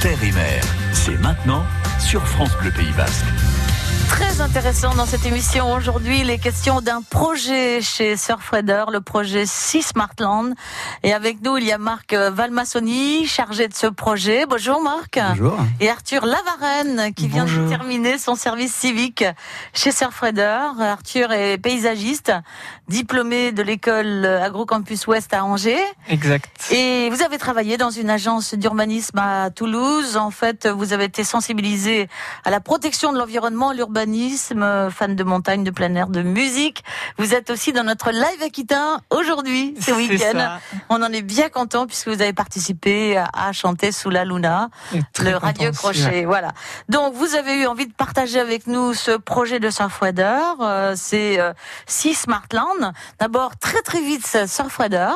terre et mer. C'est maintenant sur France Bleu Pays Basque. Très intéressant dans cette émission aujourd'hui, les questions d'un projet chez Surfrider, le projet Sea Smartland. Et avec nous, il y a Marc Valmassoni, chargé de ce projet. Bonjour Marc. Bonjour. Et Arthur Lavarenne, qui vient de terminer son service civique chez Surfrider. Arthur est paysagiste, diplômé de l'école Agrocampus Ouest à Angers. Exact. Et vous avez travaillé dans une agence d'urbanisme à Toulouse. En fait, vous avez été sensibilisé à la protection de l'environnement, l'urbanisme, euh, fan de montagne, de plein air, de musique. Vous êtes aussi dans notre live Aquitain aujourd'hui, ce week-end. On en est bien content puisque vous avez participé à, chanter sous la luna, le radio crochet. Voilà. Donc, vous avez eu envie de partager avec nous ce projet de Surfrider. Euh, c'est euh, Sea Smartland. D'abord, très très vite, c'est Surfrider.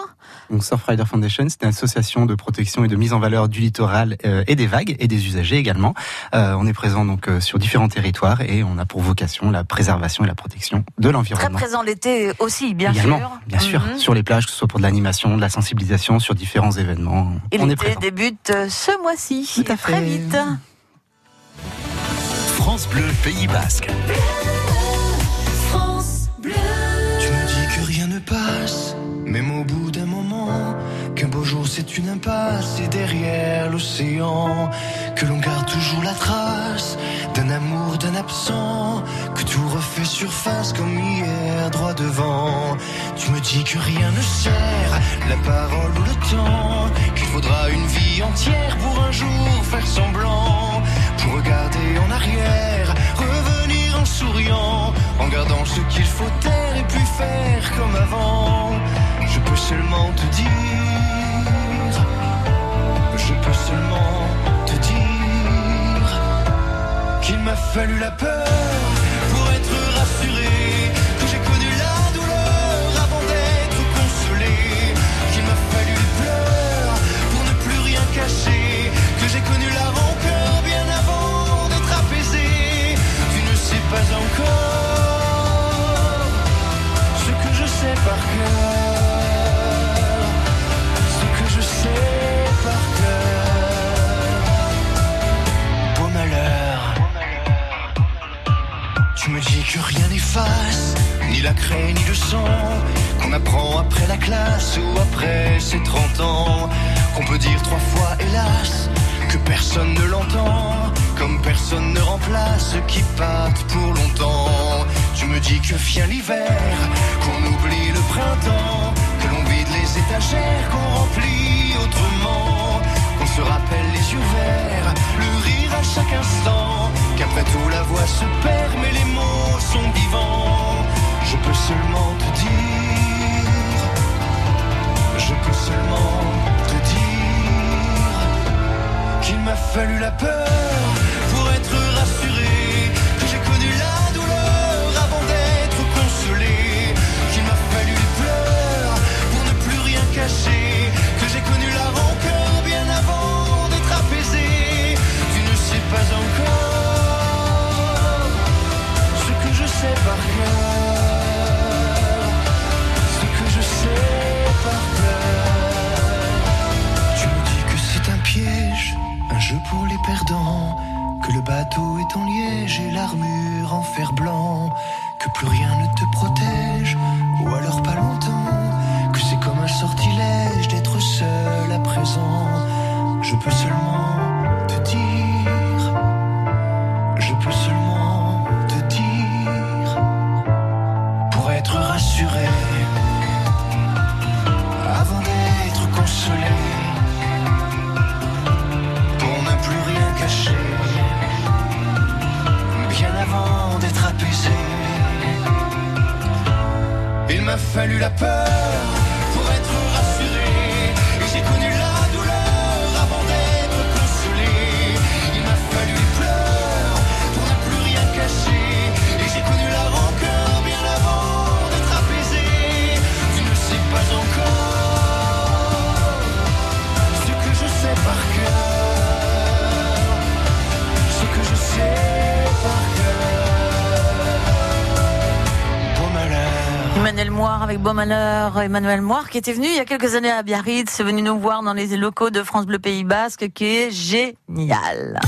Donc Surfrider Foundation, c'est une association de protection et de mise en valeur du littoral euh, et des vagues et des usagers également. Euh, on est présent donc euh, sur différents territoires et on a pour vocation la préservation et la protection de Très l'environnement. présent l'été aussi, bien également, sûr. bien sûr, Mhm. sur les plages, que ce soit pour de l'animation, de la sensibilisation, sur différents événements. Et on est l'été débute euh, ce mois-ci. Tout à Très vite. France Bleu Pays Basque. C'est une impasse et derrière l'océan, que l'on garde toujours la trace d'un amour, d'un absent, que tout refait surface comme hier droit devant. Tu me dis que rien ne sert, la parole ou le temps, qu'il faudra une vie entière pour un jour faire semblant, pour regarder en arrière, revenir en souriant, en gardant ce qu'il faut taire et puis faire comme avant. Je peux seulement te dire, seulement te dire qu'il m'a fallu la peur pour être rassuré, que j'ai connu la douleur avant d'être consolé, qu'il m'a fallu les pleurs pour ne plus rien cacher, que j'ai connu la rancœur bien avant d'être apaisé. Tu ne sais pas encore ce que je sais par cœur, la craie ni le sang, qu'on apprend après la classe ou après ses 30 ans, qu'on peut dire trois fois hélas, que personne ne l'entend, comme personne ne remplace qui partent pour longtemps. Tu me dis que vient l'hiver, qu'on oublie le printemps, que l'on vide les étagères, qu'on remplit autrement, qu'on se rappelle les yeux verts, le rire à chaque instant, qu'après tout la voix se perd, mais les mots sont vivants. Je peux seulement te dire, je peux seulement te dire qu'il m'a fallu la peur pour les perdants, que le bateau est en liège et l'armure en fer blanc, que plus rien ne te protège, ou alors pas longtemps, que c'est comme un sortilège d'être seul à présent. Je peux seulement Emmanuel Moire avec Beau Malheur, Emmanuel Moire, qui était venu il y a quelques années à Biarritz, venu nous voir dans les locaux de France Bleu Pays Basque, qui est génial.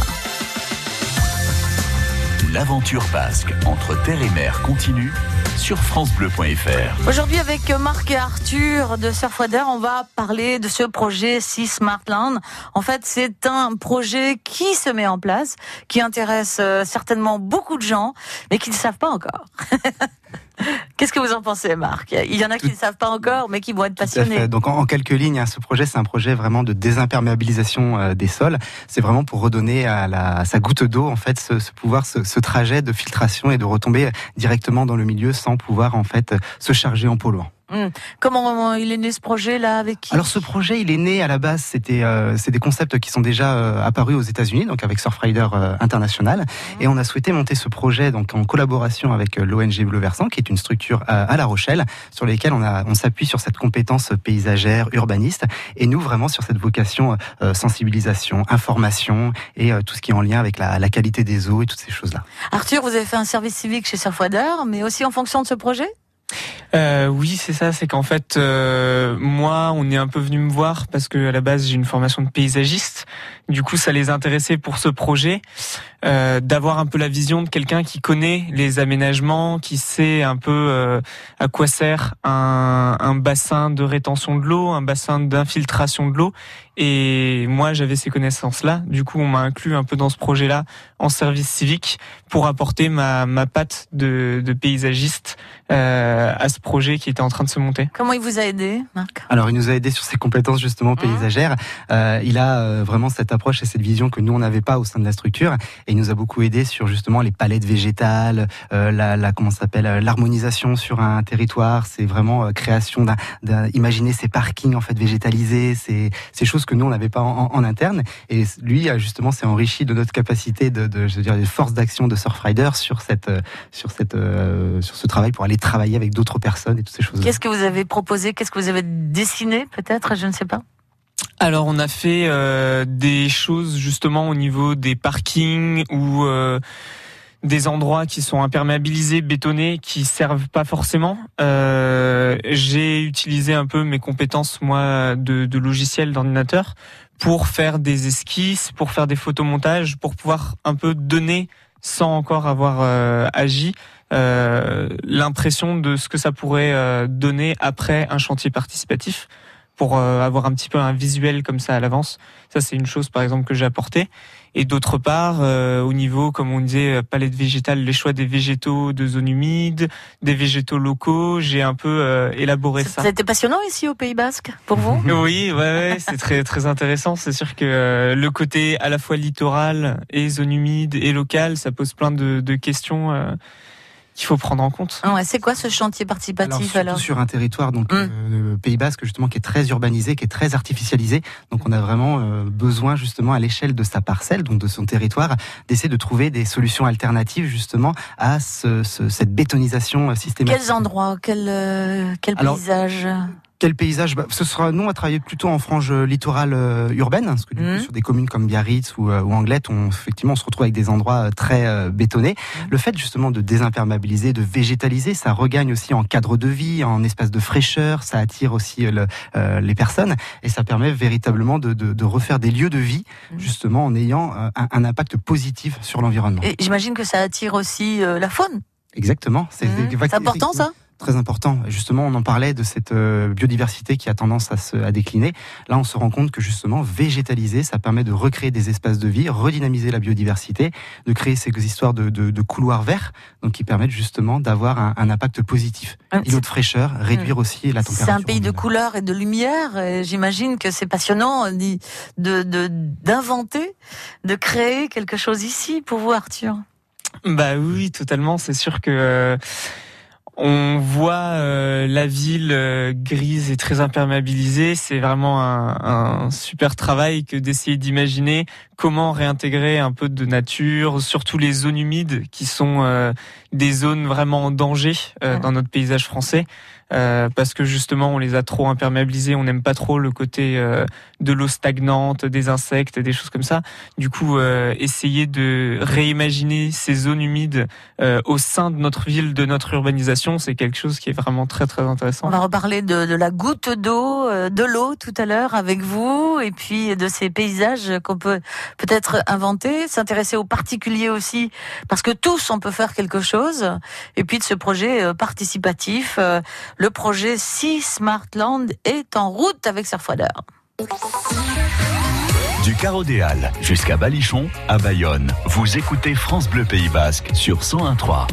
L'aventure basque entre terre et mer continue sur francebleu.fr. Aujourd'hui avec Marc et Arthur de Surfwater, on va parler de ce projet Sea Smartland. En fait, c'est un projet qui se met en place, qui intéresse euh, certainement beaucoup de gens, mais qui ne savent pas encore. Qu'est-ce que vous en pensez, Marc? Il y en a qui ne savent pas encore, mais qui vont être passionnés. Donc, en, quelques lignes, hein, ce projet, c'est un projet vraiment de désimperméabilisation euh, des sols. C'est vraiment pour redonner à, la, sa goutte d'eau, en fait, ce, pouvoir, ce, trajet de filtration et de retomber directement dans le milieu sans pouvoir, en fait, se charger en polluant. Hmm. Comment il est né ce projet là avec qui? Alors ce projet, il est né à la base, c'était euh, c'est des concepts qui sont déjà euh, apparus aux États-Unis, donc avec Surfrider euh, International, et on a souhaité monter ce projet donc en collaboration avec l'ONG Bleu Versant, qui est une structure à, La Rochelle, sur lesquelles on a on s'appuie sur cette compétence paysagère, urbaniste, et nous vraiment sur cette vocation sensibilisation, information et tout ce qui est en lien avec la, la qualité des eaux et toutes ces choses là. Arthur, vous avez fait un service civique chez Surfrider, mais aussi en fonction de ce projet? Euh, oui, c'est ça. C'est qu'en fait, euh, moi, on est un peu venu me voir parce que à la base, j'ai une formation de paysagiste. Du coup, ça les intéressait pour ce projet euh, d'avoir un peu la vision de quelqu'un qui connaît les aménagements, qui sait un peu euh, à quoi sert un, un bassin de rétention de l'eau, un bassin d'infiltration de l'eau. Et moi, j'avais ces connaissances-là. Du coup, on m'a inclus un peu dans ce projet-là en service civique pour apporter ma, ma patte de, de paysagiste euh, à ce projet qui était en train de se monter. Comment il vous a aidé, Marc? Alors, il nous a aidé sur ses compétences justement mmh. paysagères. Euh, il a euh, vraiment cette approche et cette vision que nous on n'avait pas au sein de la structure, et il nous a beaucoup aidé sur justement les palettes végétales, euh, la, la comment s'appelle euh, l'harmonisation sur un territoire. C'est vraiment création d'un, imaginer ces parkings en fait végétalisés, ces, ces choses que nous on n'avait pas en, interne. Et lui justement s'est enrichi de notre capacité de, de je veux dire, de force d'action de Surfrider sur cette sur cette sur ce travail pour aller travailler avec d'autres personnes et toutes ces choses. Qu'est-ce que vous avez proposé? Qu'est-ce que vous avez dessiné peut-être? Je ne sais pas. Alors on a fait euh, des choses justement au niveau des parkings ou euh, des endroits qui sont imperméabilisés, bétonnés, qui servent pas forcément. Euh, j'ai utilisé un peu mes compétences moi de, de logiciel d'ordinateur pour faire des esquisses, pour faire des photomontages, pour pouvoir un peu donner sans encore avoir agi euh, l'impression de ce que ça pourrait euh, donner après un chantier participatif pour euh, avoir un petit peu un visuel comme ça à l'avance. Ça, c'est une chose, par exemple, que j'ai apporté. Et d'autre part, au niveau, comme on disait, palette végétale, les choix des végétaux de zones humides, des végétaux locaux, j'ai un peu élaboré ça. Été passionnant ici au Pays Basque pour vous? Oui, ouais, ouais c'est très très intéressant. C'est sûr que le côté à la fois littoral et zone humide et local, ça pose plein de, de questions qu'il faut prendre en compte. Ah c'est quoi ce chantier participatif alors, alors sur un territoire donc hum. euh, Pays Basque justement qui est très urbanisé, qui est très artificialisé. Donc on a vraiment euh, besoin justement à l'échelle de sa parcelle, donc de son territoire, d'essayer de trouver des solutions alternatives justement à ce, cette bétonisation euh, systématique. Quels endroits, quel, euh, quel paysage? Quel paysage bah, Ce sera nous à travailler plutôt en frange euh, littorale euh, urbaine, parce que du coup, mmh. sur des communes comme Biarritz ou, euh, ou Anglette, on effectivement on se retrouve avec des endroits très bétonnés. Mmh. Le fait justement de désimperméabiliser, de végétaliser, ça regagne aussi en cadre de vie, en espace de fraîcheur, ça attire aussi le, les personnes et ça permet véritablement de, de, de refaire des lieux de vie mmh. justement en ayant un, un impact positif sur l'environnement. Et j'imagine que ça attire aussi la faune. Exactement, c'est important ça? Très important. Justement, on en parlait de cette euh, biodiversité qui a tendance à se à décliner. Là, on se rend compte que justement, végétaliser, ça permet de recréer des espaces de vie, redynamiser la biodiversité, de créer ces histoires de, de, de couloirs verts, donc qui permettent justement d'avoir un, un, impact positif. Ah, Îlot de fraîcheur, réduire hmm. aussi la température. C'est un pays de couleurs et de lumière. J'imagine que c'est passionnant de d'inventer, de, de créer quelque chose ici pour vous, Arthur. Bah oui, totalement. C'est sûr que euh, on voit euh, la ville euh, grise et très imperméabilisée. C'est vraiment un, super travail que d'essayer d'imaginer comment réintégrer un peu de nature, surtout les zones humides qui sont euh, des zones vraiment en danger dans notre paysage français. Euh, parce que justement on les a trop imperméabilisés, on n'aime pas trop le côté euh, de l'eau stagnante, des insectes, des choses comme ça. Du coup, euh, essayer de réimaginer ces zones humides au sein de notre ville, de notre urbanisation c'est quelque chose qui est vraiment très très intéressant. On va reparler de, de la goutte d'eau, euh, de l'eau tout à l'heure avec vous, et puis de ces paysages qu'on peut peut-être inventer, s'intéresser aux particuliers aussi, parce que tous on peut faire quelque chose, et puis de ce projet euh, participatif, euh, le projet Sea Smartland est en route avec Surfwater. Du Carreau des Halles jusqu'à Balichon, à Bayonne, vous écoutez France Bleu Pays Basque sur 101.3.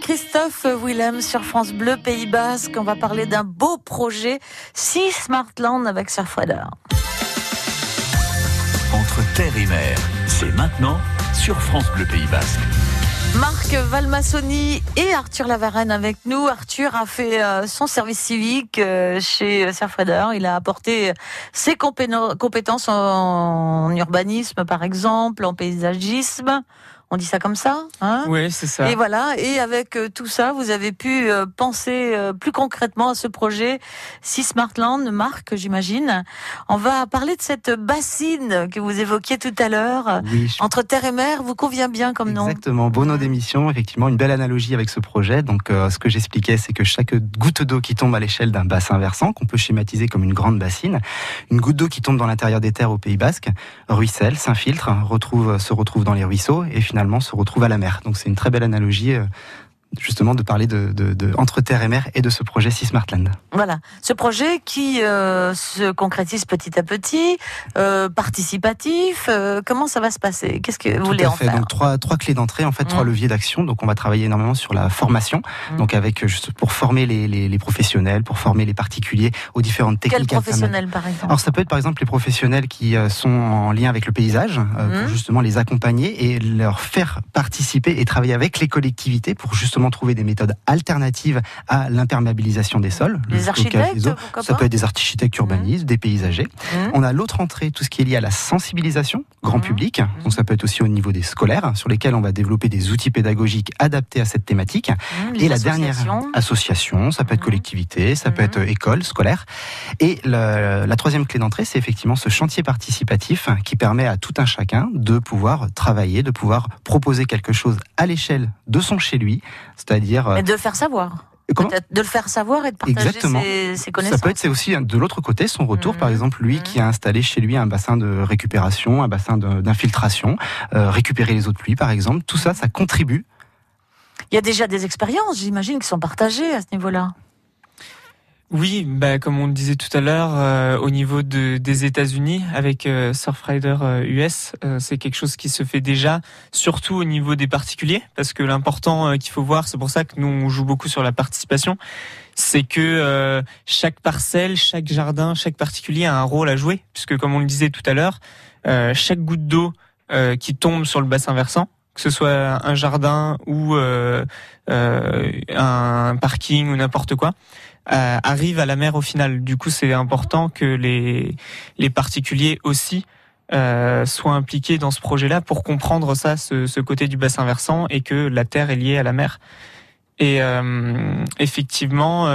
Christophe Willem sur France Bleu Pays Basque. On va parler d'un beau projet Sea Smartland avec Surfrider. Entre terre et mer, c'est maintenant sur France Bleu Pays Basque. Marc Valmassoni et Arthur Lavarenne avec nous. Arthur a fait euh, son service civique euh, chez Surfrider. Il a apporté ses compétences en, en urbanisme, par exemple, en paysagisme. On dit ça comme ça, hein Oui, c'est ça. Et voilà, et avec euh, tout ça, vous avez pu euh, penser euh, plus concrètement à ce projet Sea Smartland, Marc, j'imagine. On va parler de cette bassine que vous évoquiez tout à l'heure. Oui, je- Entre terre et mer, vous convient bien comme nom Exactement, beau nom d'émission, effectivement, une belle analogie avec ce projet. Donc, euh, ce que j'expliquais, c'est que chaque goutte d'eau qui tombe à l'échelle d'un bassin versant, qu'on peut schématiser comme une grande bassine, une goutte d'eau qui tombe dans l'intérieur des terres au Pays Basque, ruisselle, s'infiltre, retrouve, se retrouve dans les ruisseaux et finalement se retrouve à la mer. Donc, c'est une très belle analogie euh, justement de parler de, de, de entre terre et mer et de ce projet Sea Smartland. Voilà, ce projet qui euh, se concrétise petit à petit, euh, participatif. euh, comment ça va se passer? Qu'est-ce que vous Tout voulez à en faire? Donc trois trois clés d'entrée, en fait trois Mm. leviers d'action. Donc on va travailler énormément sur la formation, Mm. donc avec juste pour former les, les, les professionnels, pour former les particuliers aux différentes techniques. alternatives. professionnel, par exemple? Alors ça peut être par exemple les professionnels qui sont en lien avec le paysage, pour justement les accompagner et leur faire participer et travailler avec les collectivités pour justement trouver des méthodes alternatives à l'imperméabilisation des sols, stockage architectes, des eaux. Ça peut être des architectes urbanistes, des paysagers. Mhm. On a l'autre entrée, tout ce qui est lié à la sensibilisation grand Mhm. public. Donc ça peut être aussi au niveau des scolaires, sur lesquels on va développer des outils pédagogiques adaptés à cette thématique. Et la dernière association, ça peut être collectivité, ça peut être euh, école, scolaire. Et le- la troisième clé d'entrée, c'est effectivement ce chantier participatif qui permet à tout un chacun de pouvoir travailler, de pouvoir proposer quelque chose à l'échelle de son chez lui, c'est-à-dire euh, Et de faire savoir. comment de le faire savoir et de partager Exactement. ses, ses ça connaissances. peut être c'est aussi de l'autre côté son retour, Mhm. par exemple lui Mhm. qui a installé chez lui un bassin de récupération, un bassin de- d'infiltration, euh, récupérer les eaux de pluie par exemple. Tout ça, ça contribue Il y a déjà des expériences, j'imagine, qui sont partagées à ce niveau-là. Oui, bah, comme on le disait tout à l'heure, euh, au niveau de, des États-Unis, avec euh, Surfrider euh, US, euh, c'est quelque chose qui se fait déjà, surtout au niveau des particuliers, parce que l'important euh, qu'il faut voir, c'est pour ça que nous on joue beaucoup sur la participation, c'est que euh, chaque parcelle, chaque jardin, chaque particulier a un rôle à jouer, puisque comme on le disait tout à l'heure, euh, chaque goutte d'eau euh, qui tombe sur le bassin versant, que ce soit un jardin ou euh, euh, un parking ou n'importe quoi, euh, arrive à la mer au final. Du coup, c'est important que les, les particuliers aussi euh, soient impliqués dans ce projet-là pour comprendre ça, ce, ce côté du bassin versant et que la terre est liée à la mer. Et euh, effectivement,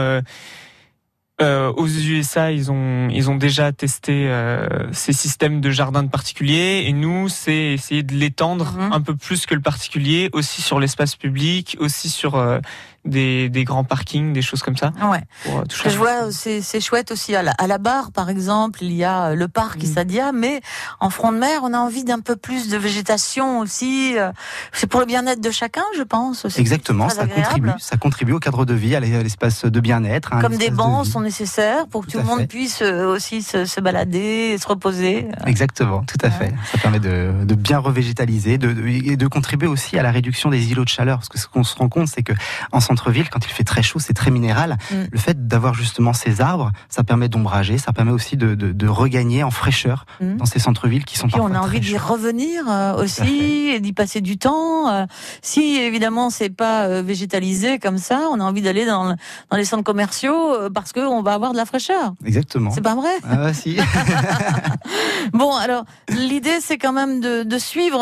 euh, aux USA, ils ont ils ont déjà testé euh, ces systèmes de jardins de particuliers et nous, c'est essayer de l'étendre Mhm. un peu plus que le particulier, aussi sur l'espace public, aussi sur euh, des, des grands parkings, des choses comme ça. Ouais. Pour, euh, je vois, c'est c'est chouette aussi à la, à la barre, par exemple, il y a euh, le parc Mm. Issadia, mais en front de mer, on a envie d'un peu plus de végétation aussi. euh, C'est pour le bien-être de chacun, je pense. aussi. exactement, ça agréable. contribue, ça contribue au cadre de vie, à l'espace de bien-être. un Comme des de bancs sont nécessaires pour que Tout tout, le monde fait. puisse euh, aussi se, se balader, et se reposer. Exactement, tout à fait. Ça permet de, de bien revégétaliser de, de- et de contribuer aussi à la réduction des îlots de chaleur. Parce que ce qu'on se rend compte, c'est que en centre-ville, quand il fait très chaud, c'est très minéral. Mm. Le fait d'avoir justement ces arbres, ça permet d'ombrager, ça permet aussi de, de, de regagner en fraîcheur Mm. dans ces centres-villes qui sont Puis on parfois a envie d'y revenir euh, aussi et d'y passer du temps. euh. Si évidemment c'est pas euh, végétalisé comme ça, on a envie d'aller dans, le- dans les centres commerciaux euh, parce que on va avoir de la fraîcheur. Exactement. C'est pas vrai? Ah, si. Bon, alors l'idée c'est quand même de, de suivre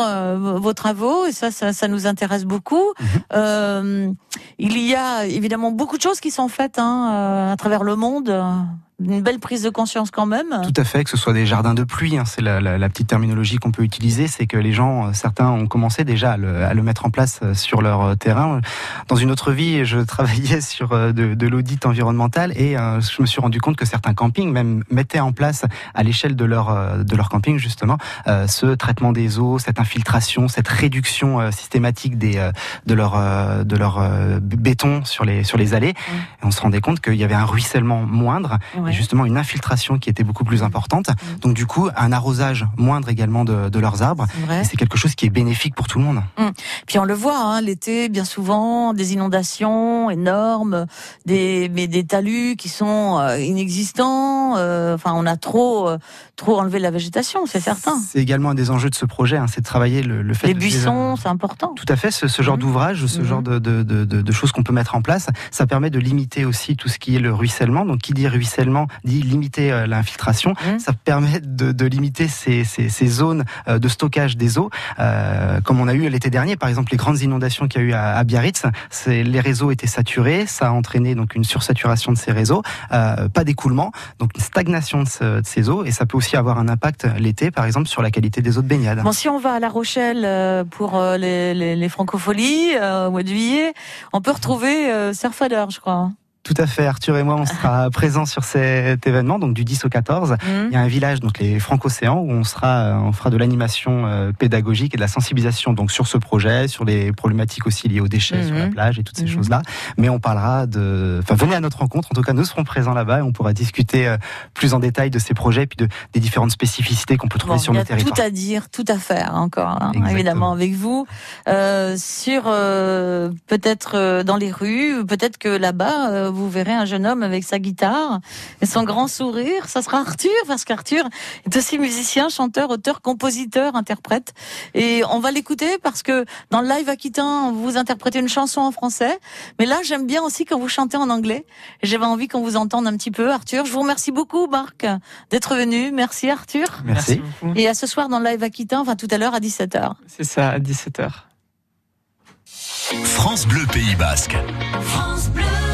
vos travaux et ça, ça, ça nous intéresse beaucoup. Mhm. Euh, il y a évidemment beaucoup de choses qui sont faites hein, euh, à travers le monde. Une belle prise de conscience quand même. Tout à fait, que ce soit des jardins de pluie, hein, c'est la, la- la petite terminologie qu'on peut utiliser, c'est que les gens, euh, certains ont commencé déjà à le, à le mettre en place euh, sur leur euh, terrain. Dans une autre vie, je travaillais sur de, de l'audit environnemental et euh, je me suis rendu compte que certains campings même mettaient en place à l'échelle de leur de leur camping justement euh, ce traitement des eaux, cette infiltration, cette réduction euh, systématique des de leur de leur béton sur les sur les allées. Et on se rendait compte qu'il y avait un ruissellement moindre Ouais. et justement une infiltration qui était beaucoup plus importante. Donc du coup, un arrosage moindre également de, de leurs arbres. C'est quelque chose qui est bénéfique pour tout le monde. Puis on le voit, hein, l'été, bien souvent, des inondations énormes, des mais des talus qui sont euh, inexistants. euh, Enfin, on a trop euh, trop enlevé la végétation, c'est certain. C'est également un des enjeux de ce projet, hein, c'est de travailler le, le fait Les de- buissons, c'est important. Tout à fait, ce, genre Mhm. d'ouvrage, ce Mhm. genre de, de- de choses qu'on peut mettre en place, ça permet de limiter aussi tout ce qui est le ruissellement. Donc, qui dit ruissellement dit limiter euh, l'infiltration. Mhm. Ça permet de, de limiter ces, ces, ces zones euh, de stockage des eaux, euh, comme on a eu l'été dernier, par exemple les grandes inondations qu'il y a eu à, à Biarritz. Les réseaux étaient saturés, ça a entraîné donc une sursaturation de ces réseaux, euh, pas d'écoulement, donc une stagnation de, ce- de ces eaux, et ça peut aussi avoir un impact l'été, par exemple, sur la qualité des eaux de baignade. Bon, si on va à La Rochelle pour les, les, les francopholies euh, au mois de juillet, on peut retrouver Surfader, je crois. Tout à fait, Arthur et moi, on sera présents sur cet événement, donc du 10 au 14. Hum. Il y a un village, donc les Franco-Océans, où on sera, euh, on fera de l'animation euh, pédagogique et de la sensibilisation donc sur ce projet, sur les problématiques aussi liées aux déchets sur la plage et toutes ces Mhm. choses-là. Mais on parlera de, enfin venez à notre rencontre. En tout cas, nous serons présents là-bas et on pourra discuter euh, plus en détail de ces projets, puis de des différentes spécificités qu'on peut trouver Bon, sur il y nos a territoires. tout à dire, tout à faire encore, hein, évidemment avec vous. Euh, sur euh, peut-être dans les rues, peut-être que là-bas euh, vous verrez un jeune homme avec sa guitare et son grand sourire. Ça sera Arthur parce qu'Arthur est aussi musicien, chanteur, auteur, compositeur, interprète. Et on va l'écouter parce que dans le live aquitain, vous interprétez une chanson en français. Mais là, j'aime bien aussi quand vous chantez en anglais. J'avais envie qu'on vous entende un petit peu, Arthur. Je vous remercie beaucoup, Marc, d'être venu. Merci, Arthur. Merci. beaucoup. Et à ce soir dans le live Aquitain, enfin tout à l'heure à 17h. C'est ça, à 17h. France Bleu Pays Basque. France Bleu.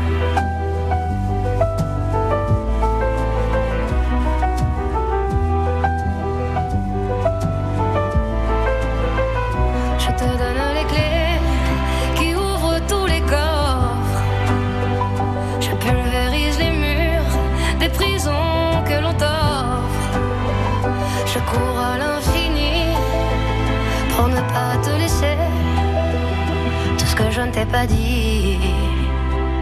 Je ne t'ai pas dit,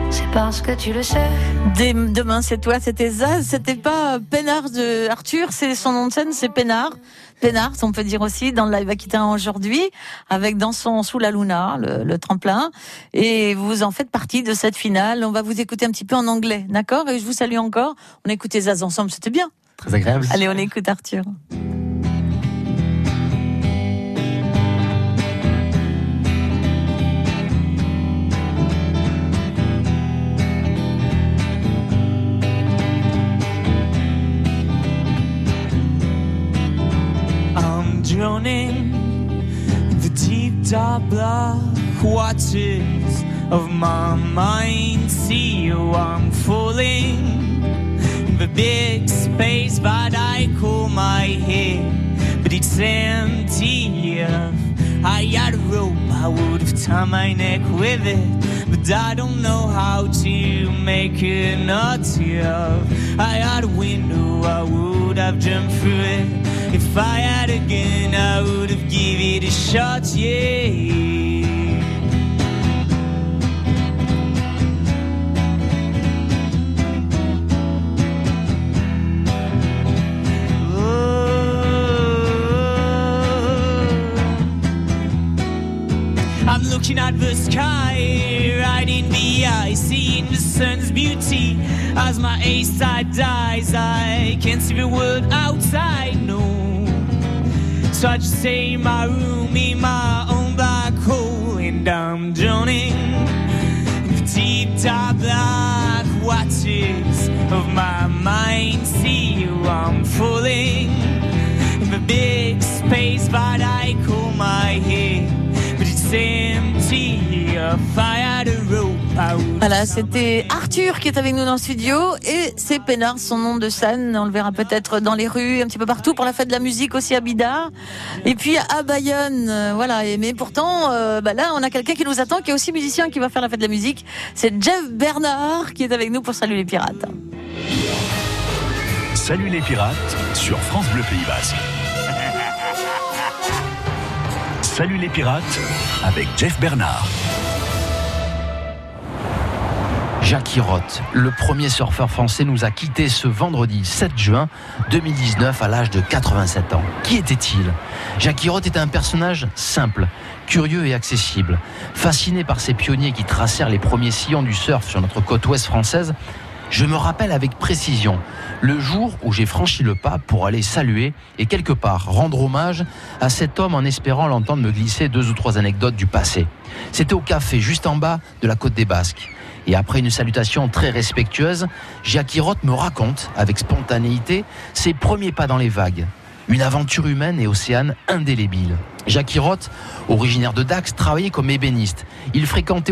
c'est parce que tu le sais. Dès demain, c'est toi, c'était Zaz, c'était pas Pénard de Arthur, c'est son nom de scène, c'est Pénard. Pénard, on peut dire aussi, dans le live Aquitain aujourd'hui, avec dans son Sous la Luna, le, le tremplin. Et vous en faites partie de cette finale. On va vous écouter un petit peu en anglais, d'accord? Et je vous salue encore. On a écouté Zaz ensemble, c'était bien. Très agréable. Allez, on écoute Arthur. In the deep dark black waters of my mind. See you, I'm falling in the big space that I call my head, but it's empty. I had a rope, I would have tied my neck with it, but I don't know how to make a knot. If I had a window, I would have jumped through it. If I had a gun, I would have give it a shot, yeah. I'm looking at the sky, in the eye, seeing the sun's beauty. As my eyesight dies, I can't see the world outside, no. Stay in my room, in my own black hole, and I'm drowning in the deep dark black waters of my mind. See you, I'm falling in the big space that I call my head, but it's empty. a fire to rope. Voilà, c'était Arthur qui est avec nous dans le studio et c'est Pénard, son nom de scène. On le verra peut-être dans les rues, un petit peu partout pour la fête de la musique aussi à Bidart. Et puis à Bayonne, euh, voilà. Et, mais pourtant, euh, bah là, on a quelqu'un qui nous attend, qui est aussi musicien, qui va faire la fête de la musique. C'est Jeff Bernard qui est avec nous pour Salut les pirates. Salut les pirates sur France Bleu Pays Basque. Salut les pirates avec Jeff Bernard. Jackie Roth, le premier surfeur français, nous a quittés ce vendredi 7 juin 2019 à l'âge de 87 ans. Qui était-il? Jackie Roth était un personnage simple, curieux et accessible. Fasciné par ces pionniers qui tracèrent les premiers sillons du surf sur notre côte ouest française, je me rappelle avec précision le jour où j'ai franchi le pas pour aller saluer et quelque part rendre hommage à cet homme en espérant l'entendre me glisser deux ou trois anecdotes du passé. C'était au café juste en bas de la côte des Basques. Et après une salutation très respectueuse, Jackie Roth me raconte, avec spontanéité, ses premiers pas dans les vagues. Une aventure humaine et océane indélébile. Jackie Roth, originaire de Dax, travaillait comme ébéniste. Il fréquentait